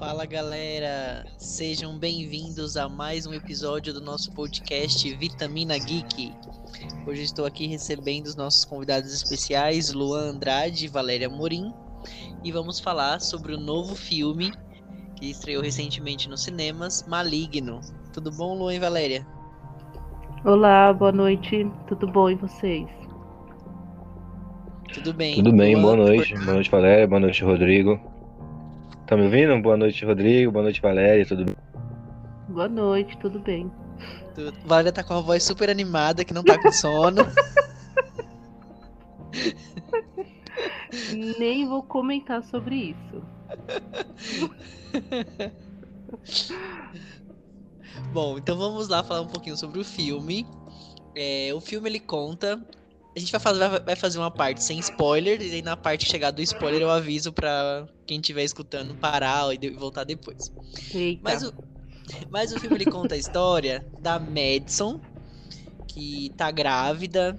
Fala galera, sejam bem-vindos a mais um episódio do nosso podcast Vitamina Geek. Hoje estou aqui recebendo os nossos convidados especiais, Luan Andrade e Valéria Morim, e vamos falar sobre o novo filme que estreou recentemente nos cinemas, Maligno. Tudo bom, Luan e Valéria? Olá, boa noite. Tudo bom e vocês? Tudo bem. Tudo bem, Luan, boa noite. por- Boa noite, Valéria. Boa noite, Rodrigo. Tá me ouvindo? Boa noite, Rodrigo. Boa noite, Valéria. Tudo bem? Boa noite, tudo bem? tu- Valéria tá com a voz super animada, que não tá com sono. Nem vou comentar sobre isso. Bom, então vamos lá falar um pouquinho sobre o filme. É, o filme ele conta. A gente vai fazer, vai- fazer uma parte sem spoiler, e aí na parte chegar do spoiler eu aviso pra quem estiver escutando parar e voltar depois. Eita. Mas o, mas o filme ele conta a história da Madison, que tá grávida.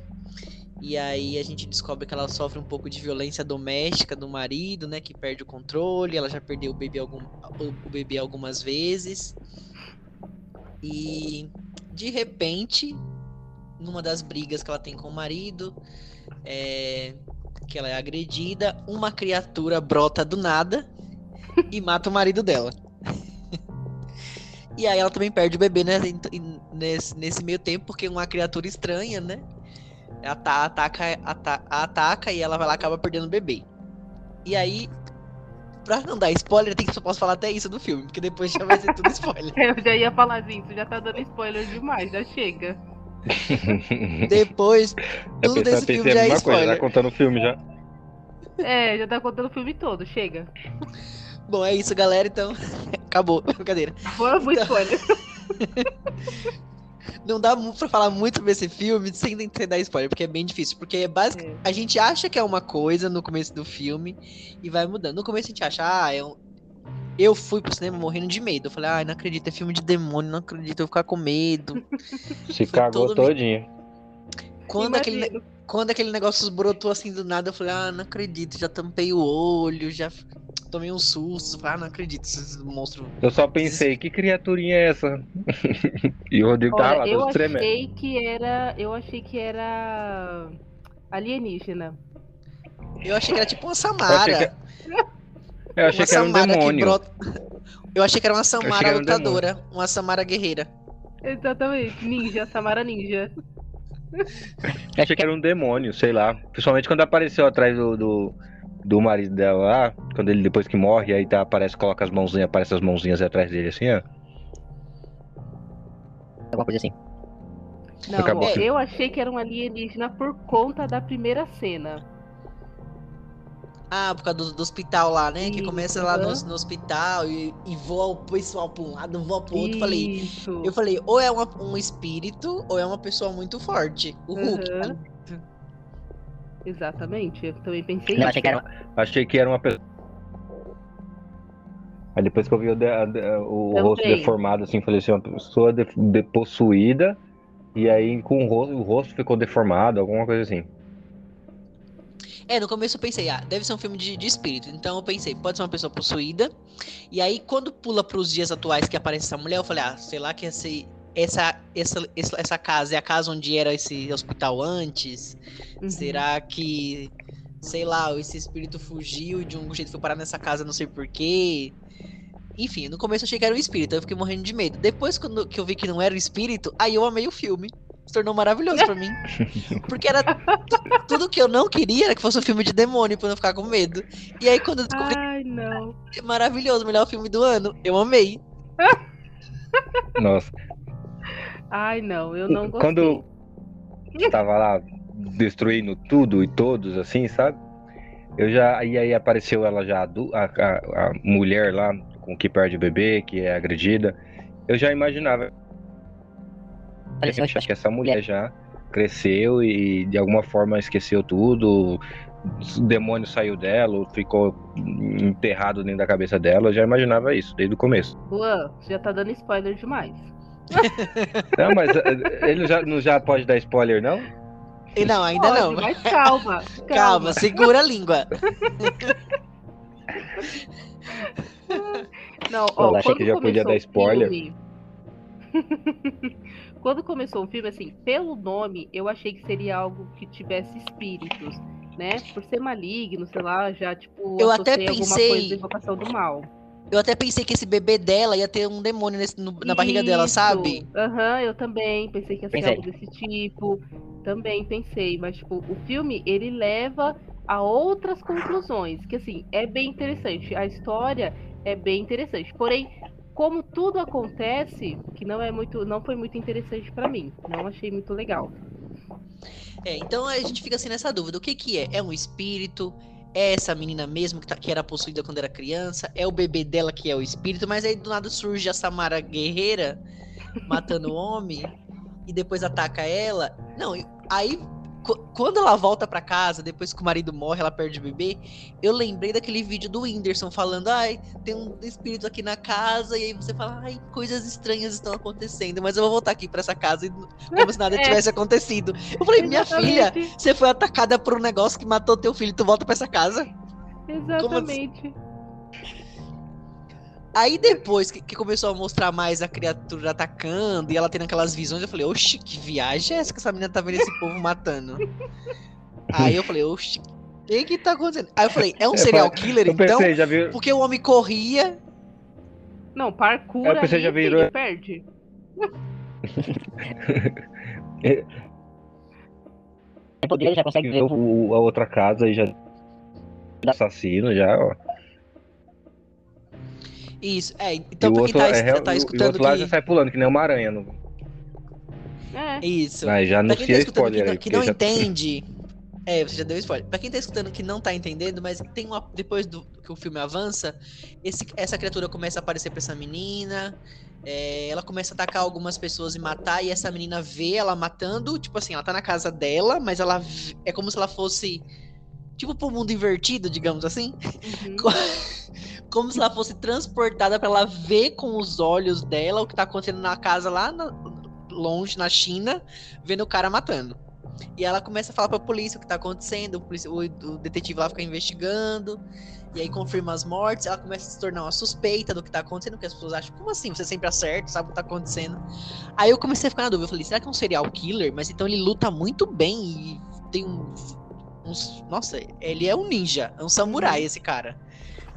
E aí a gente descobre que ela sofre um pouco de violência doméstica do marido, né? Que perde o controle. Ela já perdeu o bebê, algum, o bebê algumas vezes. E de repente, numa das brigas que ela tem com o marido, é, que ela é agredida, uma criatura brota do nada e mata o marido dela. E aí ela também perde o bebê né, nesse, nesse meio tempo, porque uma criatura estranha, né? ata- Ataca, ata- ataca e ela vai lá acaba perdendo o bebê. E aí, pra não dar spoiler, tem que só posso falar até isso do filme, porque depois já vai ser tudo spoiler. Eu já ia falar disso, já tá dando spoiler demais, já chega. Depois, Eu tudo pensei, desse filme já é mesma coisa, spoiler. tá contando o filme já. É, já tá contando o filme todo, chega. Bom, é isso, galera. Então, acabou. Brincadeira. Vamos pro spoiler. Não dá pra falar muito sobre esse filme sem dar spoiler, porque é bem difícil. Porque é basic... É. a gente acha que é uma coisa no começo do filme e vai mudando. No começo a gente acha, ah, é um... Eu fui pro cinema morrendo de medo. Eu falei, ai, não acredito, é filme de demônio, não acredito, eu vou ficar com medo. Se Foi cagou todo todinho. Quando aquele, quando aquele negócio brotou assim do nada, eu falei, ah, não acredito, já tampei o olho, já tomei um susto. Eu Falei, ah, não acredito, esses monstros. Eu só pensei, que criaturinha é essa? e o Rodrigo tava lá, Olha, eu todo tremendo. achei que era. Eu achei que era alienígena. Eu achei que era tipo uma Eu Samara. Eu achei uma que era um demônio. brota. Eu achei que era uma Samara era um lutadora, uma Samara guerreira. Exatamente, ninja, Samara Ninja. Eu achei que era um demônio, sei lá. Principalmente quando apareceu atrás do, do, do marido dela lá, quando ele depois que morre, aí tá, aparece, coloca as mãozinhas, aparece as mãozinhas atrás dele assim, ó. Alguma coisa assim. Não, é, eu achei que era um alienígena por conta da primeira cena. Ah, por causa do, do hospital lá, né? que Isso, começa lá no, no hospital e, e voa o pessoal pra um lado, voa pro outro. Eu Falei, eu falei, ou é uma- um espírito, ou é uma pessoa muito forte. O Hulk. Aham. Exatamente, eu também pensei Eu isso. achei que era, achei que era uma pessoa. Aí depois que eu vi o, de- a- de- o rosto deformado, assim, falei assim, uma pessoa de, de- possuída, e aí com o rosto, o rosto ficou deformado, alguma coisa assim. É, no começo eu pensei, ah, deve ser um filme de, de espírito. Então eu pensei, pode ser uma pessoa possuída. E aí, quando pula pros dias atuais que aparece essa mulher, eu falei, ah, sei lá que esse, essa, essa, essa, essa casa é a casa onde era esse hospital antes. Uhum. Será que, sei lá, esse espírito fugiu e de um jeito foi parar nessa casa, não sei porquê. Enfim, no começo eu achei que era um espírito, eu fiquei morrendo de medo. Depois quando, que eu vi que não era um espírito, aí eu amei o filme. Se tornou maravilhoso pra mim. Porque era tu- tudo que eu não queria era que fosse um filme de demônio pra eu não ficar com medo. E aí quando eu descobri Ai, não. é maravilhoso, melhor filme do ano, eu amei. Nossa, Ai, não, eu não gostei. quando tava lá destruindo tudo e todos, assim, sabe? Eu já. E aí apareceu ela já, a, a, a mulher lá, com que perde o bebê, que é agredida. Eu já imaginava. Pareceu, Acho que essa mulher já cresceu e de alguma forma esqueceu tudo. O demônio saiu dela, ficou enterrado dentro da cabeça dela. Eu já imaginava isso desde o começo. Luan, você já tá dando spoiler demais. Não, mas eh, ele já, não já pode dar spoiler, não? E não, ainda Pode, não. Mas calma, calma. Calma, segura a língua. Não, Eu ó, achei quando que já podia dar spoiler. filme- quando começou o filme, assim, pelo nome, eu achei que seria algo que tivesse espíritos, né? Por ser maligno, sei lá, já, tipo, Eu até pensei- coisa de invocação do mal. Eu até pensei que esse bebê dela ia ter um demônio nesse- no- na barriga dela, Isso. sabe? Aham, eu também pensei que ia ser Pensei. algo desse tipo. Também pensei, mas tipo, o filme ele leva a outras conclusões, que assim, é bem interessante. A história é bem interessante. Porém, como tudo acontece, que não é muito, não foi muito interessante pra mim. Não achei muito legal. É, então a gente fica assim nessa dúvida. O que que é? É um espírito? É essa menina mesmo que, tá- que era possuída quando era criança? É o bebê dela que é o espírito? Mas aí do nada surge a Samara guerreira matando o homem e depois ataca ela. Não, aí quando ela volta pra casa, depois que o marido morre, ela perde o bebê, eu lembrei daquele vídeo do Whindersson falando, ai, tem um espírito aqui na casa, e aí você fala, ai, coisas estranhas estão acontecendo, mas eu vou voltar aqui pra essa casa como se nada É. tivesse acontecido. Eu falei, minha filha, Exatamente, você foi atacada por um negócio que matou teu filho, tu volta pra essa casa? Exatamente. Aí depois que, que começou a mostrar mais a criatura atacando e ela tendo aquelas visões, eu falei, oxi, que viagem é essa que essa menina tá vendo esse povo matando? Aí eu falei, oxi, o que que tá acontecendo? Aí eu falei, é um serial killer Eu então? pensei, já viu. Porque o homem corria. Não, parkour Eu pensei, já virou- filho, perde. Ele já consegue ver o- a outra casa e já. Assassino já, ó. Isso, é. Então o pra outro, quem tá, é, tá e o- escutando outro lá que. já sai pulando, que nem uma aranha. No... É. Isso. Mas já Pra quem tá escutando que spoiler não, aí. que não já- entende. É, você já deu spoiler. Pra quem tá escutando que não tá entendendo, mas tem uma. Depois do que o filme avança, esse- essa criatura começa a aparecer pra essa menina. é, ela começa a atacar algumas pessoas e matar, e essa menina vê ela matando. Tipo assim, ela tá na casa dela, mas ela é como se ela fosse. Tipo pro mundo invertido, digamos assim. Uhum. Como se ela fosse transportada pra ela ver com os olhos dela o que tá acontecendo na casa lá na- longe, na China, vendo o cara matando. E ela começa a falar pra polícia o que tá acontecendo, o, polici- o- o detetive lá fica investigando, e aí confirma as mortes, ela começa a se tornar uma suspeita do que tá acontecendo, porque as pessoas acham, como assim? Você sempre acerta, sabe o que tá acontecendo. Aí eu comecei a ficar na dúvida, eu falei, será que é um serial killer? Mas então ele luta muito bem e tem um, uns... Nossa, ele é um ninja, é um samurai esse cara.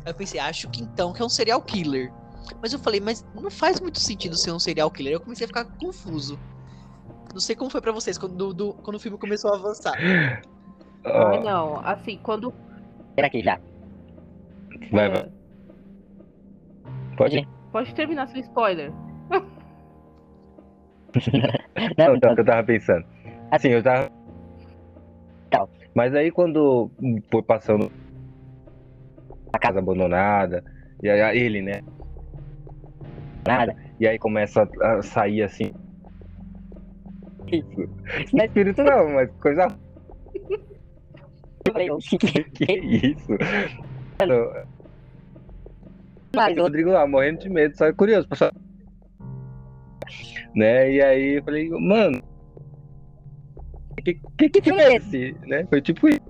Aí eu pensei, acho que então que é um serial killer. Mas eu falei, mas não faz muito sentido ser um serial killer. Eu comecei a ficar confuso. Não sei como foi pra vocês quando, do- do- quando o filme começou a avançar. Ai, não. Assim, quando. Será que já? vai, vai. Pode ir. Pode terminar seu spoiler. Não, Não, então, que eu tava pensando. Assim, eu tava. Tal. Mas aí quando foi passando a casa abandonada, e aí ele, né? nada. E aí começa a sair assim. Isso. Não é espírito não, mas coisa. Oxi, Que isso? Mano, Mas o Rodrigo lá morrendo de medo, só é curioso. Saber. Né? E aí eu falei, mano. Que, que, que filme é esse? Né? Foi tipo isso.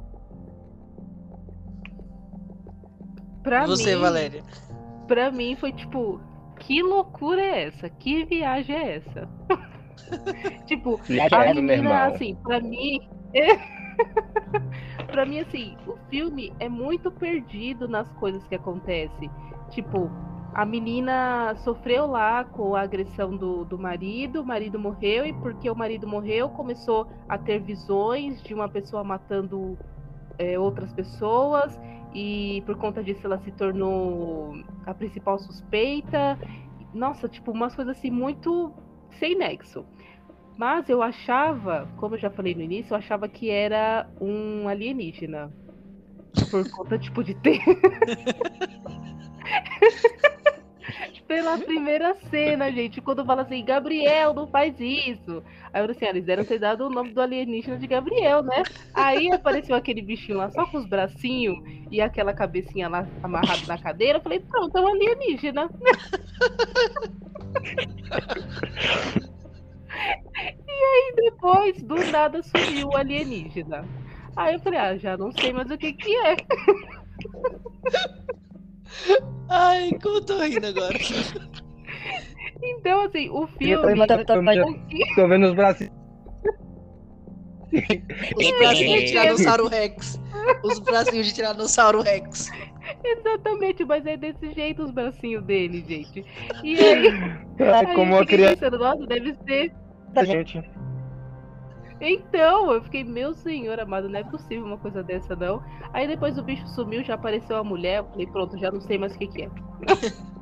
Pra você, mim, Valéria? pra mim foi tipo, que loucura é essa? Que viagem é essa? tipo, Viagem a é do meu menina, irmão. assim, pra mim. pra mim, assim, o filme é muito perdido nas coisas que acontecem. Tipo, a menina sofreu lá com a agressão do, do marido, o marido morreu, e porque o marido morreu, começou a ter visões de uma pessoa matando é, outras pessoas, e por conta disso ela se tornou a principal suspeita. Nossa, tipo, umas coisas assim muito sem nexo. Mas eu achava, como eu já falei no início, eu achava que era um alienígena. Por conta, tipo, de ter. Pela primeira cena, gente, quando fala assim, Gabriel, não faz isso. Aí eu assim, ah, eles deram ter dado o nome do alienígena de Gabriel, né? Aí apareceu aquele bichinho lá só com os bracinhos e aquela cabecinha lá amarrada na cadeira. Eu falei, pronto, é um alienígena. Depois, do nada, sumiu o alienígena. Aí eu falei, ah, já não sei mais o que que é. Ai, como eu tô rindo agora. Então, assim, o E eu filme. tô- tô- tô- Eu vendo os braços. Os bracinhos de Tiranossauro Rex. Os bracinhos de Tiranossauro Rex. Exatamente, mas é desse jeito os bracinhos dele, gente. E aí, É aí como eu uma fiquei criança. pensando, nossa, deve ser. Gente. Então, eu fiquei, meu senhor amado, não é possível uma coisa dessa, não. Aí depois o bicho sumiu, já apareceu a mulher, eu falei, pronto, já não sei mais o que, que é.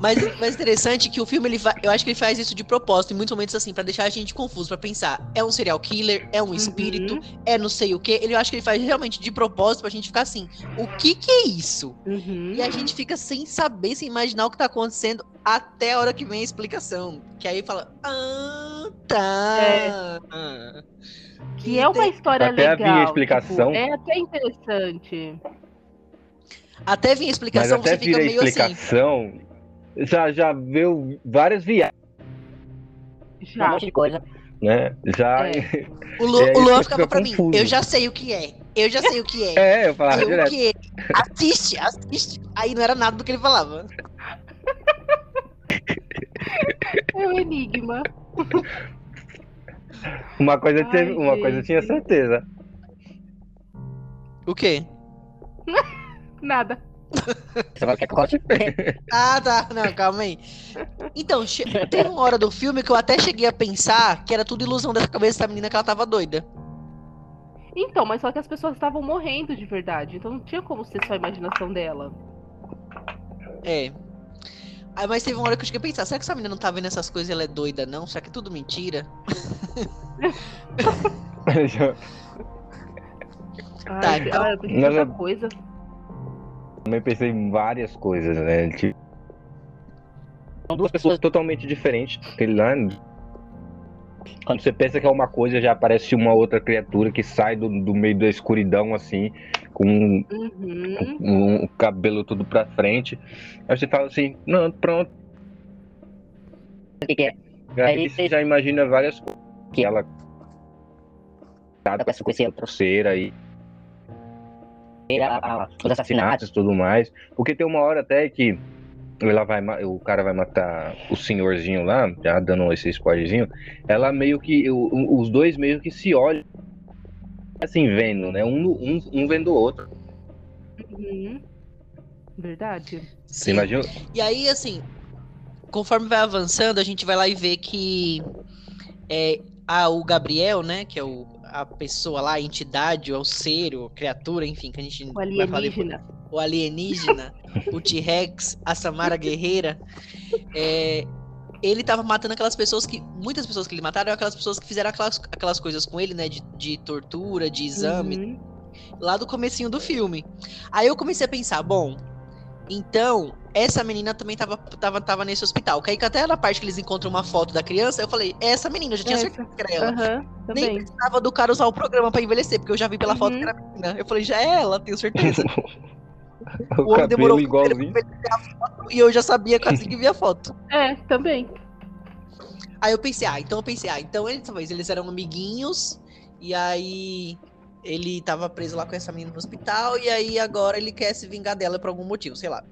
Mas, mas interessante que o filme, ele vai, eu acho que ele faz isso de propósito, em muitos momentos assim, pra deixar a gente confuso, pra pensar, é um serial killer, é um espírito, Uhum, é não sei o que. Ele eu acho que ele faz realmente de propósito pra gente ficar assim, o que que é isso? uhum. E a gente fica sem saber, sem imaginar o que tá acontecendo até a hora que vem a explicação. Que aí fala, ah, tá. Ah. Que é uma história Até legal. havia explicação. tipo, é até interessante. Até vir a Mas explicação, até você fica meio assim. explicação, já, já viu várias viagens, Um Já. monte de coisa. né? Já. É. O, Lu, É, o Luan ficava fica pra mim, confuso. eu já sei o que é. Eu já sei o que é. É, eu falava eu direto. que é. Assiste, assiste. Aí não era nada do que ele falava. É o enigma. Uma coisa, Ai, teve, uma coisa eu tinha certeza. O quê? Nada. Você vai eu conte? Ah, tá. Não, calma aí. Então, che- teve uma hora do filme que eu até cheguei a pensar que era tudo ilusão dessa cabeça da menina que ela tava doida. Então, mas só que as pessoas estavam morrendo de verdade. Então não tinha como ser só a imaginação dela. É. Aí, mas teve uma hora que eu cheguei a pensar, será que essa menina não tá vendo essas coisas e ela é doida, não? Será que é tudo mentira? Ai, Tá, então- ah, eu pensei Mas tanta eu- coisa. Também pensei em várias coisas, né? Tipo, são duas pessoas totalmente diferentes. Aquele lá. Quando você pensa que é uma coisa, já aparece uma outra criatura que sai do, do meio da escuridão, assim, com um, Uhum. um- o cabelo tudo pra frente. Aí você fala assim, não, pronto. O que, que é? Aí você já imagina várias coisas. Que ela Dá pra se conhecer outros. cera aí, A, a, os assassinatos. e tudo mais. Porque tem uma hora até que ela vai, o cara vai matar o senhorzinho lá, já dando esse spoilerzinho. Ela meio que, os dois meio que se olham, assim, vendo, né? Um, um, um vendo o outro. Uhum. Verdade. Você Sim. imagina? E aí, assim, conforme vai avançando, a gente vai lá e vê que é, a, o Gabriel, né, que é o, a pessoa lá, a entidade, ou o ser, ou criatura, enfim, que a gente O vai falar depois. alienígena. o alienígena, o T-Rex, a Samara Guerreira, é, ele tava matando aquelas pessoas que. Muitas pessoas que ele mataram aquelas pessoas que fizeram aquelas, aquelas coisas com ele, né? De, de tortura, de exame, Uhum. lá do comecinho do filme. Aí eu comecei a pensar, bom, então, essa menina também tava, tava, tava nesse hospital. Que aí que até na parte que eles encontram uma foto da criança, eu falei, é essa menina, eu já tinha Essa. certeza que era ela. Aham, Nem também. precisava do cara usar o programa pra envelhecer, porque eu já vi pela foto Uhum. que era menina. Eu falei, já é ela, tenho certeza. O, O homem demorou cabelo igualzinho. pra envelhecer a foto e eu já sabia quase que via a foto. É, também. Aí eu pensei, ah, então eu pensei, ah, então eles, talvez eles eram amiguinhos, e aí ele tava preso lá com essa menina no hospital, e aí agora ele quer se vingar dela por algum motivo, sei lá.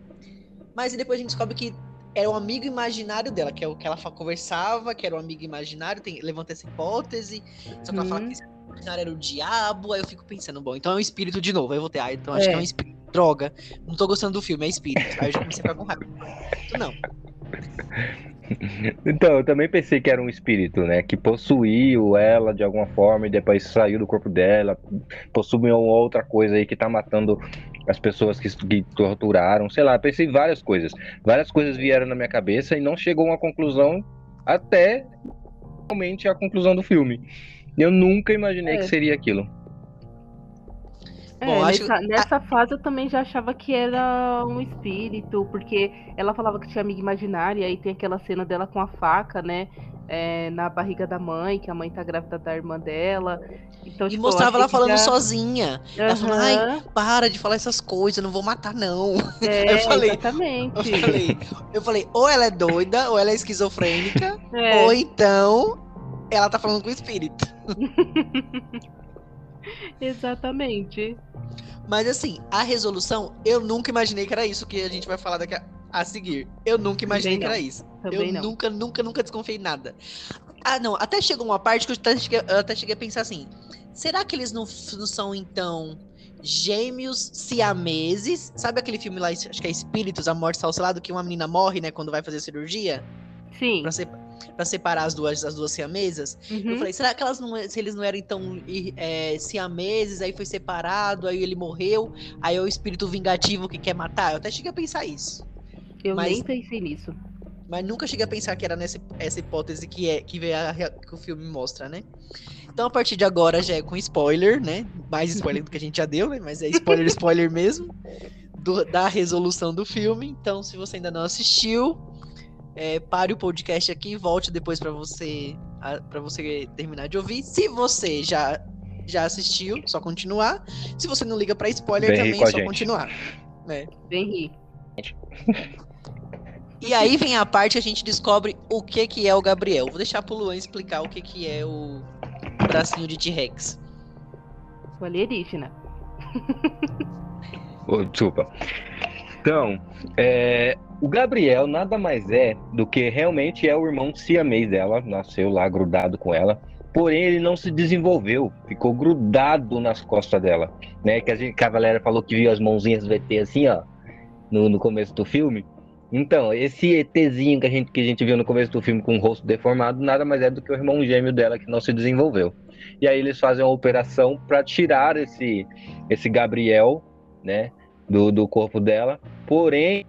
Mas depois a gente descobre que era um amigo imaginário dela, que é o que ela conversava, que era um amigo imaginário, tem, levanta essa hipótese, só que ela fala Uhum. que esse amigo imaginário era o diabo, aí eu fico pensando, bom, então é um espírito de novo, aí eu voltei, ah, então acho É. que é um espírito, droga, não tô gostando do filme, é espírito, aí eu já comecei a ficar com raiva. Não, Então, eu também pensei que era um espírito, né? Que possuiu ela de alguma forma e depois saiu do corpo dela, possuiu outra coisa aí que tá matando as pessoas que, que torturaram, sei lá, pensei em várias coisas. Várias coisas vieram na minha cabeça e não chegou a uma conclusão até realmente a conclusão do filme. Eu nunca imaginei É. que seria aquilo. É, Bom, acho- nessa, fase eu também já achava que era um espírito, porque ela falava que tinha amiga imaginária, e aí tem aquela cena dela com a faca, né? é, na barriga da mãe, que a mãe tá grávida da irmã dela. Então, e tipo, mostrava ela falando já- sozinha. Ela falou, ai, para de falar essas coisas, não vou matar, não. é, eu falei- exatamente. Eu falei, eu falei, ou ela é doida, ou ela é esquizofrênica, É, ou então ela tá falando com o espírito. exatamente. Mas assim, a resolução, eu nunca imaginei que era isso que a gente vai falar daqui a, a seguir. Eu nunca imaginei Também que não. era isso. Também eu não. nunca, nunca, nunca desconfiei em nada. Ah, não. Até chegou uma parte que eu até cheguei, eu até cheguei a pensar assim: será que eles não, não são, então, gêmeos siameses? Sabe aquele filme lá, acho que é Espíritos, A Morte Está ao seu lado, que uma menina morre, né, quando vai fazer cirurgia? Sim. Pra, se- pra separar as duas, as duas siamesas? Eu Uhum. falei, será que elas não, se eles não eram então é, siameses, aí foi separado, aí ele morreu, aí é o espírito vingativo que quer matar? Eu até cheguei a pensar isso. Eu mas- nem pensei nisso. Mas nunca cheguei a pensar que era nessa essa hipótese que é que, a que o filme mostra, né? Então a partir de agora já é com spoiler, né? Mais spoiler do que a gente já deu, né? Mas é spoiler, spoiler mesmo. do- da resolução do filme. Então, se você ainda não assistiu, é, pare o podcast aqui e volte depois pra você para você terminar de ouvir. Se você já já assistiu, só continuar. Se você não liga pra spoiler, rir também é só gente. continuar. Vem rir. E aí vem a parte que a gente descobre o que que é o Gabriel. Vou deixar pro Luan explicar o que que é o bracinho de T-Rex. O alienígena. Ô, desculpa. Então, é, o Gabriel nada mais é do que realmente é o irmão siamês dela, nasceu lá grudado com ela. Porém, ele não se desenvolveu, ficou grudado nas costas dela, né? Que a, gente, que a galera falou que viu as mãozinhas do ET assim, ó, no, no começo do filme. Então, esse ETzinho que a, gente, que a gente viu no começo do filme com o rosto deformado, nada mais é do que o irmão gêmeo dela que não se desenvolveu. E aí eles fazem uma operação para tirar esse, esse Gabriel, né, do, do corpo dela. Porém,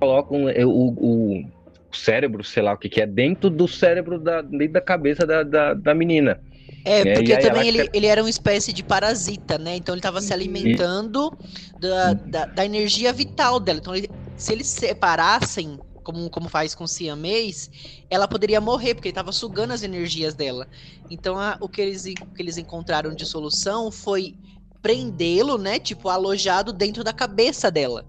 colocam o, o, o cérebro, sei lá o que, que é, dentro do cérebro, da, dentro da cabeça da, da, da menina. É, É, porque e aí também ela ele, ele era uma espécie de parasita, né? Então ele estava se alimentando da, da, da energia vital dela. Então, ele- se eles separassem, como, como faz com o siamês, ela poderia morrer, porque ele estava sugando as energias dela. Então, a- o, que eles, o que eles encontraram de solução foi prendê-lo, né? Tipo, alojado dentro da cabeça dela.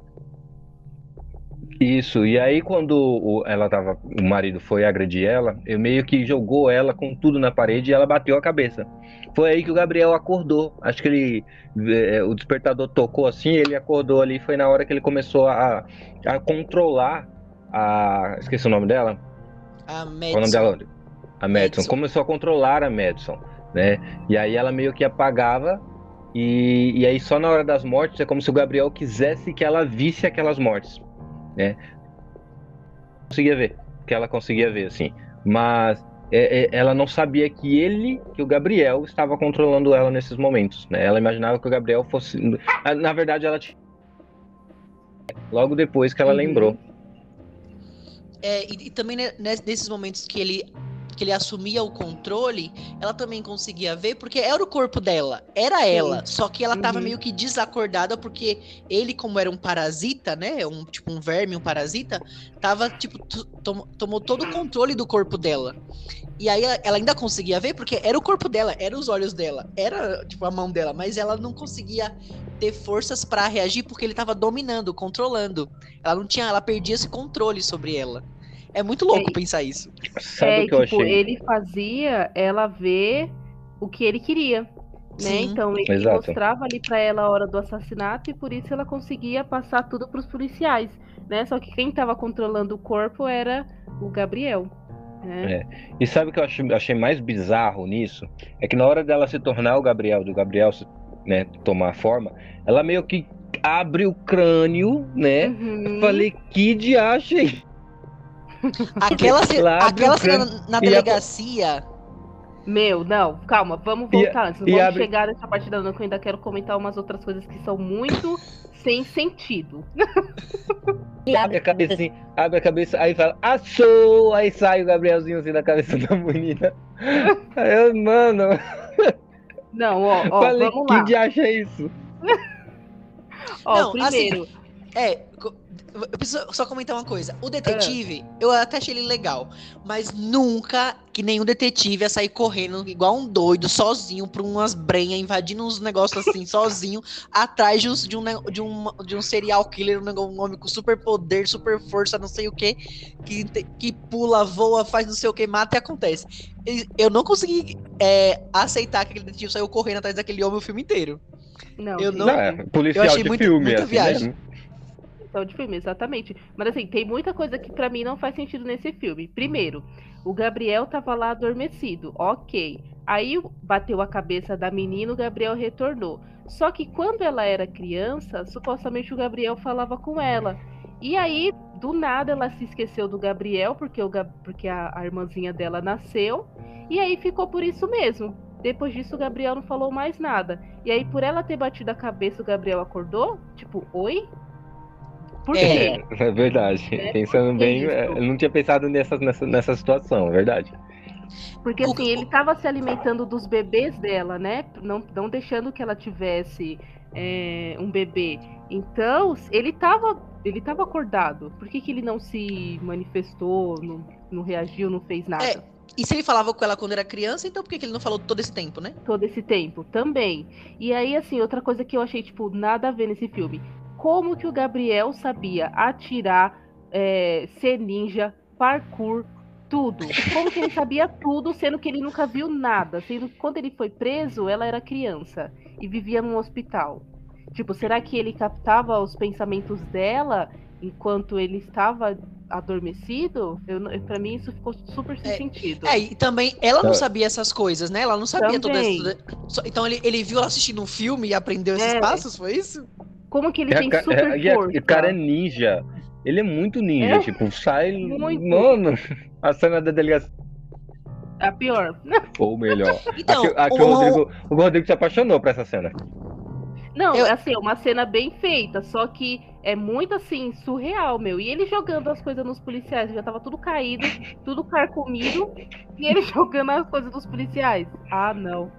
Isso, e aí quando o, ela tava, o marido foi agredir ela, eu meio que jogou ela com tudo na parede e ela bateu a cabeça. Foi aí que o Gabriel acordou. Acho que ele, é, o despertador tocou assim, ele acordou ali. Foi na hora que ele começou a, a controlar a, esqueci o nome dela. A Qual o nome Madison. dela? A Madison. Madison. Começou a controlar a Madison, né? E aí ela meio que apagava. E, e aí só na hora das mortes é como se o Gabriel quisesse que ela visse aquelas mortes, né? Conseguia ver, que ela conseguia ver, assim. Mas é, é, ela não sabia que ele, que o Gabriel, estava controlando ela nesses momentos, né? Ela imaginava que o Gabriel fosse... Na verdade, ela tinha... Logo depois que ela Uhum. lembrou. É, e, e também né, nes- nesses momentos que ele que ele assumia o controle, ela também conseguia ver, porque era o corpo dela, era ela, só que ela tava Uhum. meio que desacordada, porque ele, como era um parasita, né, um tipo um verme, um parasita, tava, tipo, to- tom- tomou todo o controle do corpo dela. E aí ela, ainda conseguia ver, porque era o corpo dela, era os olhos dela, era, tipo, a mão dela, mas ela não conseguia ter forças pra reagir, porque ele tava dominando, controlando. Ela não tinha, ela perdia esse controle sobre ela. É muito louco É, pensar isso. Sabe é, o que eu tipo, achei? ele fazia ela ver o que ele queria. Né? Então ele Exato. mostrava ali pra ela a hora do assassinato e por isso ela conseguia passar tudo pros policiais, né? Só que quem tava controlando o corpo era o Gabriel, né? E sabe o que eu achei, achei mais bizarro nisso? É que na hora dela se tornar o Gabriel, do Gabriel se- né, tomar forma, ela meio que abre o crânio, né? Uhum. Falei, que diacho é? Aquela, aquela cena na a- delegacia. Meu, não, calma, vamos E- voltar antes. Vamos abre- chegar nessa parte da que eu ainda quero comentar umas outras coisas que são muito sem sentido. E Abre a cabecinha, abre a cabeça, aí fala, assou! Aí sai o Gabrielzinho assim da cabeça da menina. Aí eu, mano, Não, ó, ó, falei, vamos que lá. diacho é isso? Ó, Não, assim, primeiro, É, co- eu preciso só comentar uma coisa. O detetive, Ah. eu até achei ele legal, mas nunca que nenhum detetive ia sair correndo igual um doido, sozinho, pra umas brenhas, invadindo uns negócios assim, sozinho, atrás de um, de um, de um, de um serial killer, um, homem com super poder, super força, não sei o que, que, que pula, voa, faz não sei o que, mata e acontece. Eu não consegui é, aceitar que aquele detetive saiu correndo atrás daquele homem o filme inteiro. Não, Eu não- Não, é policial eu achei de muito- filme, muita assim, viagem. né? Então, de filme, exatamente. Mas assim, tem muita coisa que pra mim não faz sentido nesse filme. Primeiro, o Gabriel tava lá adormecido, ok. Aí bateu a cabeça da menina, o Gabriel retornou. Só que quando ela era criança, supostamente o Gabriel falava com ela. E aí, do nada, ela se esqueceu do Gabriel, porque, o, porque a, a irmãzinha dela nasceu. E aí ficou por isso mesmo. Depois disso, o Gabriel não falou mais nada. E aí, por ela ter batido a cabeça, o Gabriel acordou? Tipo, oi? Por É. quê? É verdade. É, Pensando bem, isso. é, eu não tinha pensado nessa, nessa, nessa situação, é verdade. Porque assim, ele tava se alimentando dos bebês dela, né? Não, não deixando que ela tivesse é, um bebê. Então, ele tava, ele tava acordado. Por que, que ele não se manifestou, não, não reagiu, não fez nada? É. E se ele falava com ela quando era criança, então por que, que ele não falou todo esse tempo, né? todo esse tempo também. E aí, assim, outra coisa que eu achei, tipo, nada a ver nesse filme. Como que o Gabriel sabia atirar, é, ser ninja, parkour, tudo? Como que ele sabia tudo, sendo que ele nunca viu nada? Sendo que quando ele foi preso, ela era criança e vivia num hospital. Tipo, será que ele captava os pensamentos dela enquanto ele estava adormecido? Eu, pra mim, isso ficou super sem É, sentido. É, e também ela não É. sabia essas coisas, né? Ela não sabia todas Também. só- Então ele, ele viu ela assistindo um filme e aprendeu esses É. passos, foi isso? Como que ele É, tem super é, a- força? o cara é ninja. Ele é muito ninja, É? tipo, sai. Muito. Mano, a cena da delegacia. A pior. Ou melhor. Então, aqui, aqui o- o, Rodrigo, o Rodrigo se apaixonou por essa cena. Não, Eu- assim, é uma cena bem feita, só que é muito assim, surreal, meu. E ele jogando as coisas nos policiais, já tava tudo caído, tudo carcomido, e ele jogando as coisas dos policiais. Ah, não.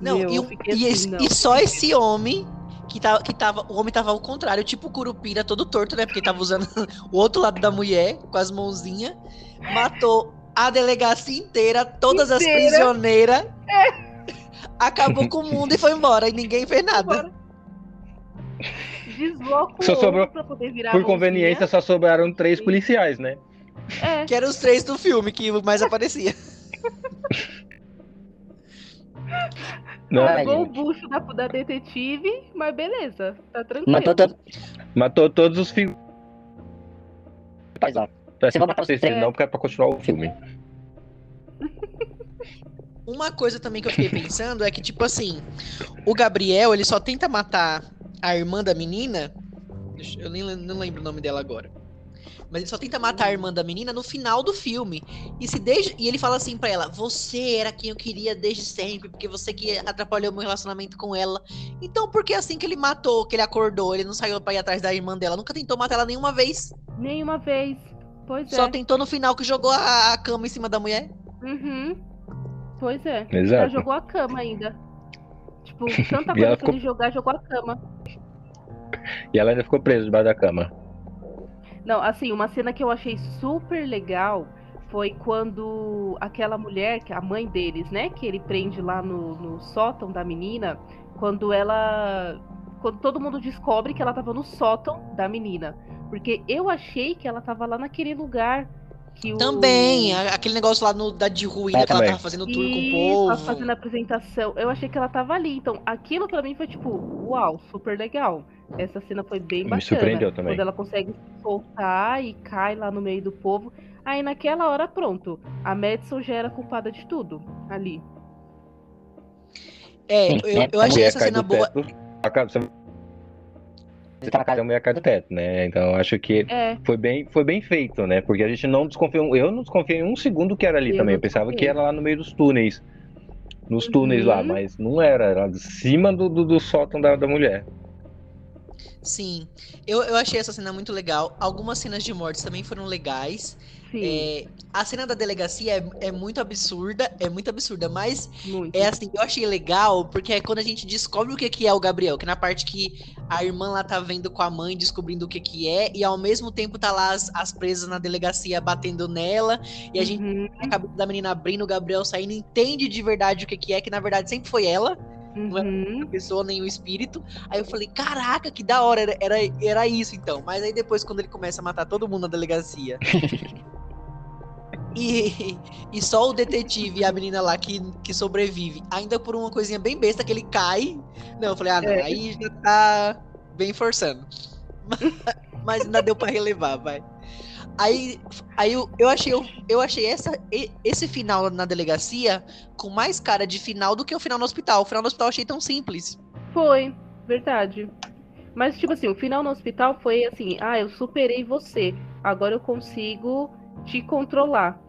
Não, Meu, e, e assim, não. e só esse homem que, tá, que tava. O homem tava ao contrário, tipo o Curupira todo torto, né? Porque tava usando o outro lado da mulher, com as mãozinhas, matou a delegacia inteira, todas as Inteira. prisioneiras. Acabou com o mundo e foi embora. E ninguém fez nada. Desloca o Só sobrou- pra poder virar Por conveniência, só sobraram três policiais, né? É, Que eram os três do filme que mais aparecia. Não, o bucho da, da detetive, mas beleza, tá tranquilo. Matou todo. matou todos os filhos. Pois ó. Peço vai pra matar os vocês, três. não, porque é pra continuar o filme. Uma coisa também que eu fiquei pensando é que, tipo assim, o Gabriel, ele só tenta matar a irmã da menina. Eu nem não lembro o nome dela agora. Mas ele só tenta matar a irmã da menina no final do filme. E se desde e ele fala assim pra ela: "Você era quem eu queria desde sempre, porque você que atrapalhou meu relacionamento com ela". Então, por que assim que ele matou, que ele acordou, ele não saiu pra ir atrás da irmã dela, nunca tentou matar ela nenhuma vez. Nenhuma vez. Pois Só é. tentou no final que jogou a, cama em cima da mulher. Uhum. Pois é. Exato. jogou a cama ainda. Tipo, tanta E ela coisa pra ele jogar, jogou a cama. E ela ainda ficou presa debaixo da cama. Não, assim, uma cena que eu achei super legal foi quando aquela mulher, é a mãe deles, né, que ele prende lá no, no sótão da menina, quando ela. Quando todo mundo descobre que ela tava no sótão da menina. Porque eu achei que ela tava lá naquele lugar que o. Também, aquele negócio lá no, da de ruína É, que ela também. tava fazendo tour com o povo. tava fazendo a apresentação. Eu achei que ela tava ali. Então, aquilo pra mim foi tipo, uau, super legal. Essa cena foi bem Me bacana. surpreendeu também. Quando ela consegue se soltar e cai lá no meio do povo. Aí naquela hora, pronto. A Madison já era culpada de tudo ali. É, eu, eu achei essa cena boa. teto, acaba- você- Você tá na a casa. mulher cai do teto, né? Então eu acho que É, foi bem, foi bem feito, né? Porque a gente não desconfiou. Eu não desconfiei em um segundo que era ali Eu também. Eu pensava que era lá no meio dos túneis. Nos túneis lá, Uhum. mas não era. Era de cima do, do, do sótão da, da mulher. Sim, eu, eu achei essa cena muito legal. Algumas cenas de mortes também foram legais. É, a cena da delegacia é, é muito absurda, é muito absurda, mas muito. é assim, eu achei legal porque é quando a gente descobre o que, que é o Gabriel, que na parte que a irmã lá tá vendo com a mãe, descobrindo o que, que é, e ao mesmo tempo tá lá as, as presas na delegacia batendo nela, e a gente Uhum, a cabeça da menina abrindo, o Gabriel saindo, entende de verdade o que, que é, que na verdade sempre foi ela. não é uhum. a pessoa nem o espírito. Aí eu falei, caraca, que da hora, era, era, era isso então. Mas aí depois, quando ele começa a matar todo mundo na delegacia, E, e só o detetive e a menina lá que, que sobrevive, ainda por uma coisinha bem besta que ele cai. Não, eu falei, ah, não, É. aí já tá bem forçando. Mas ainda deu pra relevar, vai. Aí, aí eu, eu achei, eu, eu achei essa, esse final na delegacia com mais cara de final do que o final no hospital. O final no hospital eu achei tão simples. Foi, verdade. Mas, tipo assim, o final no hospital foi assim: ah, eu superei você, agora eu consigo te controlar.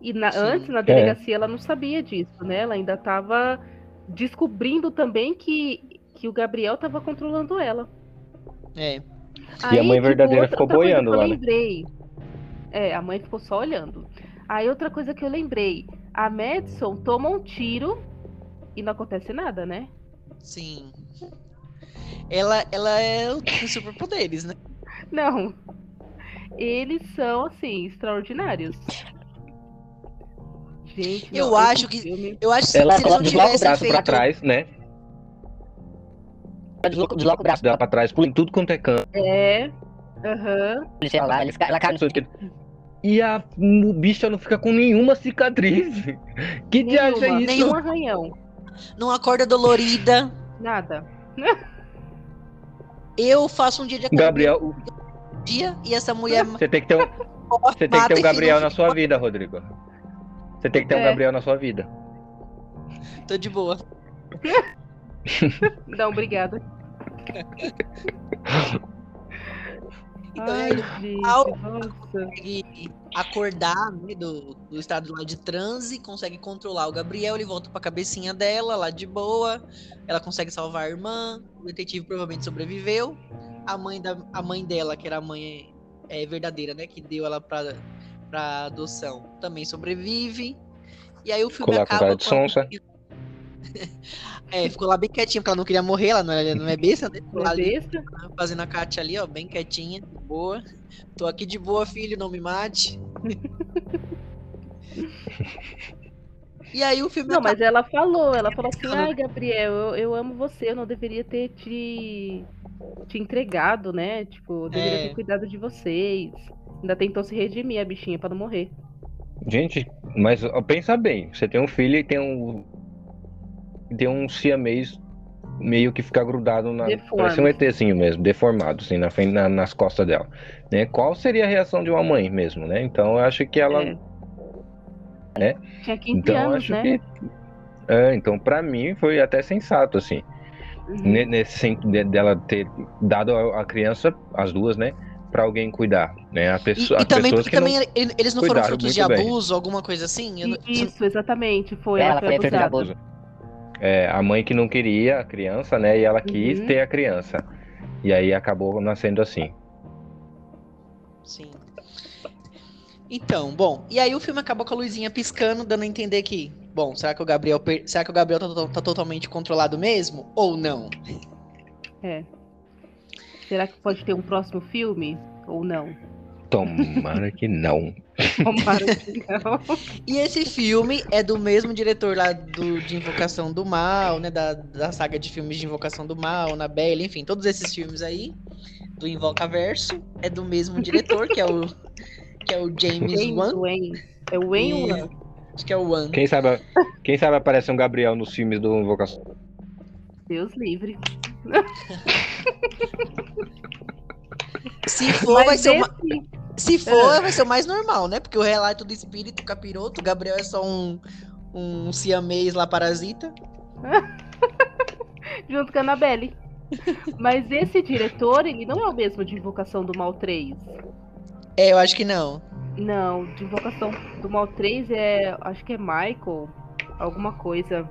E na- antes, na delegacia, ela não sabia disso, né? Ela ainda tava descobrindo também que, que o Gabriel tava controlando ela. É. E a mãe verdadeira ficou coisa boiando que eu lá, né? lembrei. É, a mãe ficou só olhando. Aí outra coisa que eu lembrei, a Madison toma um tiro e não acontece nada, né? Sim. Ela, ela é o tem superpoderes, né? Não. Eles são, assim, extraordinários. Gente, Eu não, acho que- filme- Eu acho que se, Ela se não desloca o braço pra feito. trás, né? Desloca, desloca o braço. Dá pra trás, pula em tudo quanto é canto. É. Aham. lá, ele fica, ela cai no E a o bicha não fica com nenhuma cicatriz. Que diacho é isso? nenhum arranhão. Não acorda dolorida. Nada. Eu faço um dia de academia Gabriel, dia e essa mulher você tem que ter um, você tem que ter um Gabriel na sua vida, Rodrigo. Você tem que ter um É. Gabriel na sua vida. Tô de boa. Não, obrigada. Então Ai, ele gente, nossa. consegue acordar né, do, do estado lá de transe, consegue controlar o Gabriel, ele volta pra cabecinha dela, lá de boa. Ela consegue salvar a irmã, o detetive provavelmente sobreviveu. A mãe, da, a mãe dela, que era a mãe é, verdadeira, né? Que deu ela pra, pra adoção, também sobrevive. E aí o filme Ficou lá com acaba cara de com a sonsa. menina- É, ficou lá bem quietinha, porque ela não queria morrer, ela não é, não é besta, né? Ficou lá Não é ali fazendo a Kátia ali, ó, bem quietinha, de boa. Tô aqui de boa, filho, não me mate. e aí o filme Não, acaba- mas ela falou, ela falou assim, ai, Gabriel, eu, eu amo você, eu não deveria ter te, te entregado, né? Tipo, eu deveria É. ter cuidado de vocês. Ainda tentou se redimir a bichinha pra não morrer. Gente, mas ó, pensa bem, você tem um filho e tem um tem um siamês meio que fica grudado na Deforme. parece um ETzinho mesmo, deformado assim na, na- nas costas dela, né? Qual seria a reação de uma mãe mesmo, né? Então eu acho que ela É. Tinha 15 então anos, acho né? que é, então pra mim foi até sensato assim. Uhum. Ne- nesse sentido de- dela ter dado a, criança, as duas, né, Pra alguém cuidar, né? A E, pessoa, e as também porque que não também ele- eles não foram frutos de muito bem. abuso, alguma coisa assim. Eu não- Isso, exatamente. Foi, Ela ela foi abusada. abuso. É, a mãe que não queria a criança, né? E ela quis Uhum. ter a criança. E aí acabou nascendo assim. Sim. Então, bom, e aí o filme acabou com a luzinha piscando, dando a entender que, bom, será que o Gabriel, per- será que o Gabriel tá, to- tá totalmente controlado mesmo ou não? É. Será que pode ter um próximo filme? Ou não? Tomara que não. Tomara que não. E esse filme é do mesmo diretor lá do, de Invocação do Mal, né? Da, da saga de filmes de Invocação do Mal, na Bela, enfim, todos esses filmes aí do Invocaverso é do mesmo diretor, que é o que é o James Wayne, Wan. Wayne. É o Wayne E- Wan. Acho que é o Wan. Quem sabe, quem sabe aparece um Gabriel nos filmes do Invocação. Deus livre. Se for, vai ser uma, Se for, vai ser o mais normal, né? Porque o relato do espírito capiroto, o Gabriel é só um, um siamês lá parasita. junto com a Annabelle. Mas esse diretor, ele não é o mesmo de Invocação do Mal 3. É, eu acho que não. Não, de Invocação do Mal 3 é. Acho que é Michael. Alguma coisa.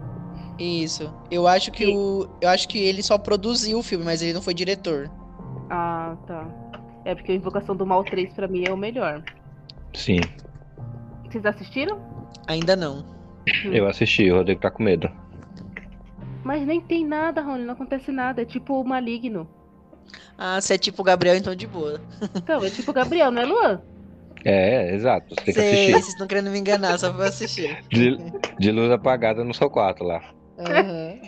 Isso. Eu acho que E- o. Eu acho que ele só produziu o filme, mas ele não foi diretor. Ah, tá. É porque a Invocação do Mal 3 pra mim é o melhor. Sim, Vocês assistiram? Ainda não. eu assisti, o Rodrigo tá com medo. Mas nem tem nada, Rony, não acontece nada. É tipo o maligno. Ah, se é tipo o Gabriel, então de boa. Então, é tipo o Gabriel, não é Luan? É, exato. Você tem que Sei, assistir. vocês estão querendo me enganar, só pra assistir. De, de luz apagada no seu quarto lá. Aham.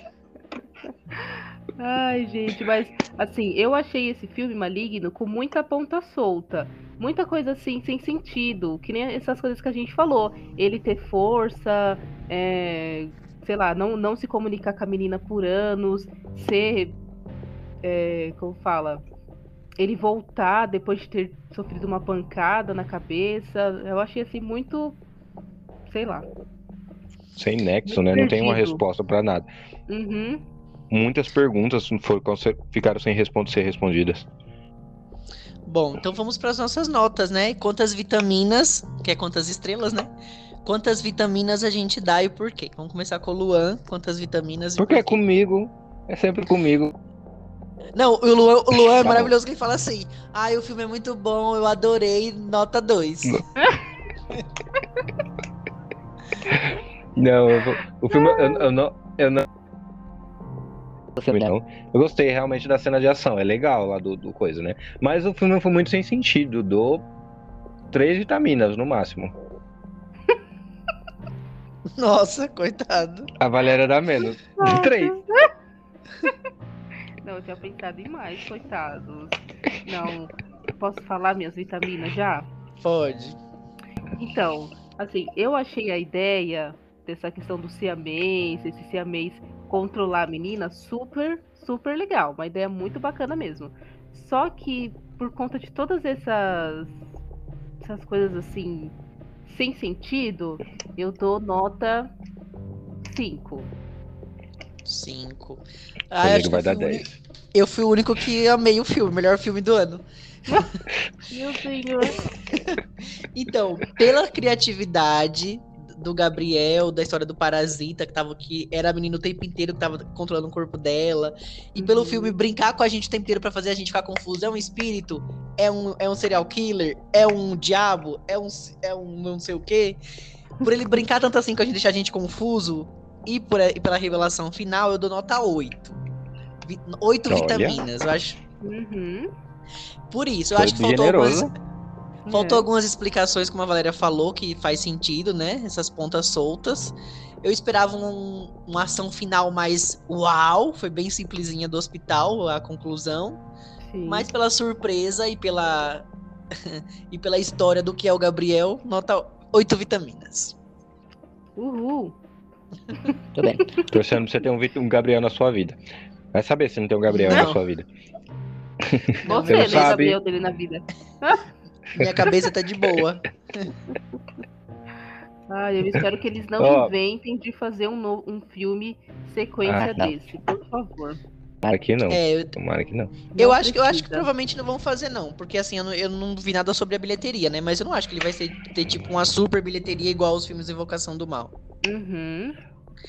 Ai, gente, mas assim, eu achei esse filme maligno com muita ponta solta. muita coisa assim sem sentido, que nem essas coisas que a gente falou. Ele ter força, é, sei lá, não, não se comunicar com a menina por anos, ser. É, como fala? Ele voltar depois de ter sofrido uma pancada na cabeça. Eu achei assim muito. Sei lá. Sem nexo, né? Não tem uma Perdido. resposta pra nada. Uhum. Muitas perguntas foram, ficaram sem ser respondidas. Bom, então vamos para as nossas notas, né? Quantas vitaminas, que é quantas estrelas, né? Quantas vitaminas a gente dá e por quê? Vamos começar com o Luan. Quantas vitaminas e Porque é por quê? comigo, é sempre comigo. Não, o Luan, o Luan é Tá maravilhoso que ele fala assim: ai, o filme é muito bom, eu adorei, nota 2. Não, eu vou- o filme eu, eu não. Eu não. Eu gostei realmente da cena de ação, é legal lá do, do coisa, né? Mas o filme foi muito sem sentido. Dou três vitaminas no máximo. Nossa, coitado. A Valéria dá menos. De três. Não, eu tinha pensado em mais, coitados. Não, posso falar minhas vitaminas já? Pode. Então, assim, eu achei a ideia dessa questão do siamês, esse siamês controlar a menina, super, super legal. Uma ideia muito bacana mesmo. Só que, por conta de todas essas, essas coisas assim, sem sentido, eu dou nota 5. 5. Comigo vai dar 10. Eu fui o único que amei o filme, melhor filme do ano. Meu senhor. Então, pela criatividade do Gabriel, da história do Parasita, que tava que era a menina o tempo inteiro que tava controlando o corpo dela, e pelo Uhum. filme brincar com a gente o tempo inteiro pra fazer a gente ficar confuso, é um espírito, é um, é um serial killer, é um diabo, é um é um não sei o quê. Por ele brincar tanto assim com a gente deixar a gente confuso e, por, e pela revelação final, eu dou nota 8. Vi- Oito Olha. vitaminas, eu acho. Uhum. Por isso, eu Foi acho que faltou generoso. algumas, Faltou É. algumas explicações, como a Valéria falou, que faz sentido, né? Essas pontas soltas. Eu esperava um- uma ação final mais uau, foi bem simplesinha do hospital, a conclusão. Sim. Mas pela surpresa e pela e pela história do que é o Gabriel, nota 8 vitaminas. Uhul. Tudo bem. Torcendo pra você ter um, um Gabriel na sua vida. Vai saber se não tem um Gabriel Não. na sua vida. Você, não né, sabe. Gabriel dele na vida. Minha cabeça tá de boa. Ai, eu espero que eles não Ó. inventem de fazer um, no- um filme sequência Ah, não. desse, por favor. Tomara que não. É, eu, Tomara que não. eu Não acho que eu acho que provavelmente não vão fazer não, porque assim eu não, eu não vi nada sobre a bilheteria, né? Mas eu não acho que ele vai ser, ter tipo uma super bilheteria igual os filmes Invocação do Mal. Uhum.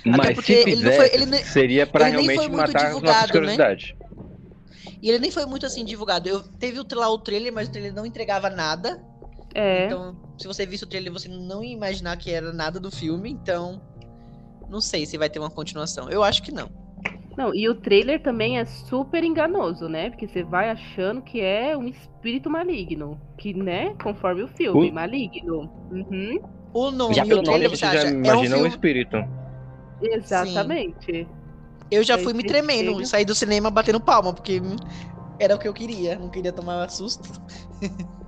Mas porque se ele não fizesse, foi- ele seria pra ele nem foi realmente muito matar as nossas né? curiosidades. E ele nem foi muito assim divulgado. Eu teve o, lá o trailer, mas o trailer não entregava nada. É. Então, se você visse o trailer, você não ia imaginar que era nada do filme. Então, não sei se vai ter uma continuação. Eu acho que não. Não, e o trailer também é super enganoso, né? Porque você vai achando que é um espírito maligno. Que, né? Conforme o filme, O- maligno. Uhum. O nome Já e o pelo trailer, nome você Você já acha? É um imagina um espírito. Exatamente. Eu já Aí fui me tremendo, chega- saí do cinema batendo palma, porque era o que eu queria. Não queria tomar susto.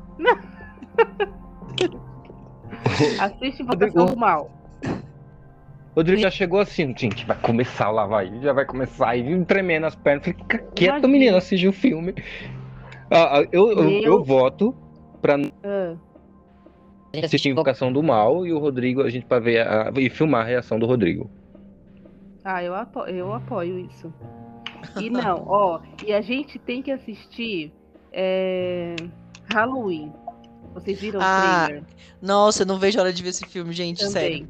Assiste Invocação do Mal. Rodrigo já chegou assim, gente, vai começar lá, vai. Já vai começar. E tremendo as pernas. Falei, fica quieto, Imagina. menino, assiste o filme. Ah, ah, eu, eu, eu voto pra Ah, assistir Invocação do Mal e o Rodrigo, a gente pra ver a, e filmar a reação do Rodrigo. Ah, eu, apo eu apoio isso. E não, ó, e a gente tem que assistir é, Halloween. Vocês viram Ah, o trailer? Nossa, eu não vejo a hora de ver esse filme, gente, sério.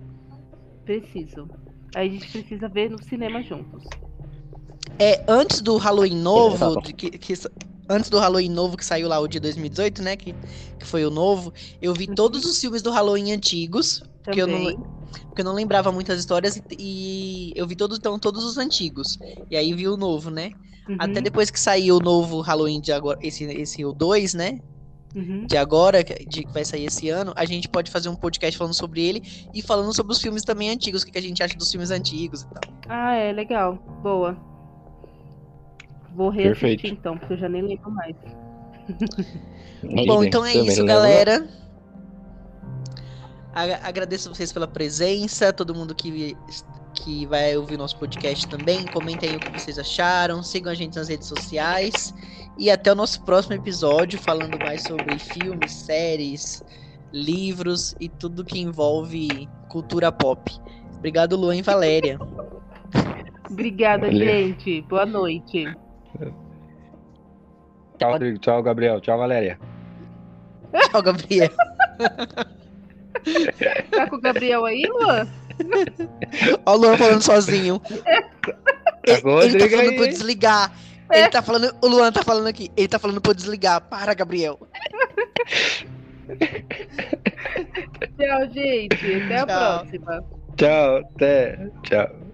Preciso. Aí a gente precisa ver no cinema juntos. É, antes do Halloween novo, que, que antes do Halloween novo que saiu lá o de 2018, né, que, que foi o novo, eu vi todos os filmes do Halloween antigos, porque eu, não, porque eu não lembrava muitas histórias e, e eu vi todos, então, todos os antigos. E aí vi o novo, né? Uhum, Até depois que saiu o novo Halloween de agora, esse, esse o 2, né? Uhum. De agora, que de- que vai sair esse ano, a gente pode fazer um podcast falando sobre ele e falando sobre os filmes também antigos, o que, que a gente acha dos filmes antigos e tal. Ah, é, legal. Boa. Vou reassistir Perfeito. então, porque eu já nem lembro mais. Bom, então é também isso, galera. A- Agradeço vocês pela presença, todo mundo que, que vai ouvir nosso podcast também. Comentem aí o que vocês acharam, sigam a gente nas redes sociais. E até o nosso próximo episódio, falando mais sobre filmes, séries, livros e tudo que envolve cultura pop. Obrigado, Luan e Valéria. Obrigada, Valeu. gente. Boa noite. Tchau, Rodrigo. Tchau, Gabriel. Tchau, Valéria. Tchau, Gabriel. Tá com o Gabriel aí, Luan? Ó o Luan falando sozinho. Ele, o ele tá falando aí. pra eu desligar. Ele é. tá falando, o Luan tá falando aqui, ele tá falando pra eu desligar. Para, Gabriel. Tchau, gente. Até a próxima. Tchau, até. Tchau.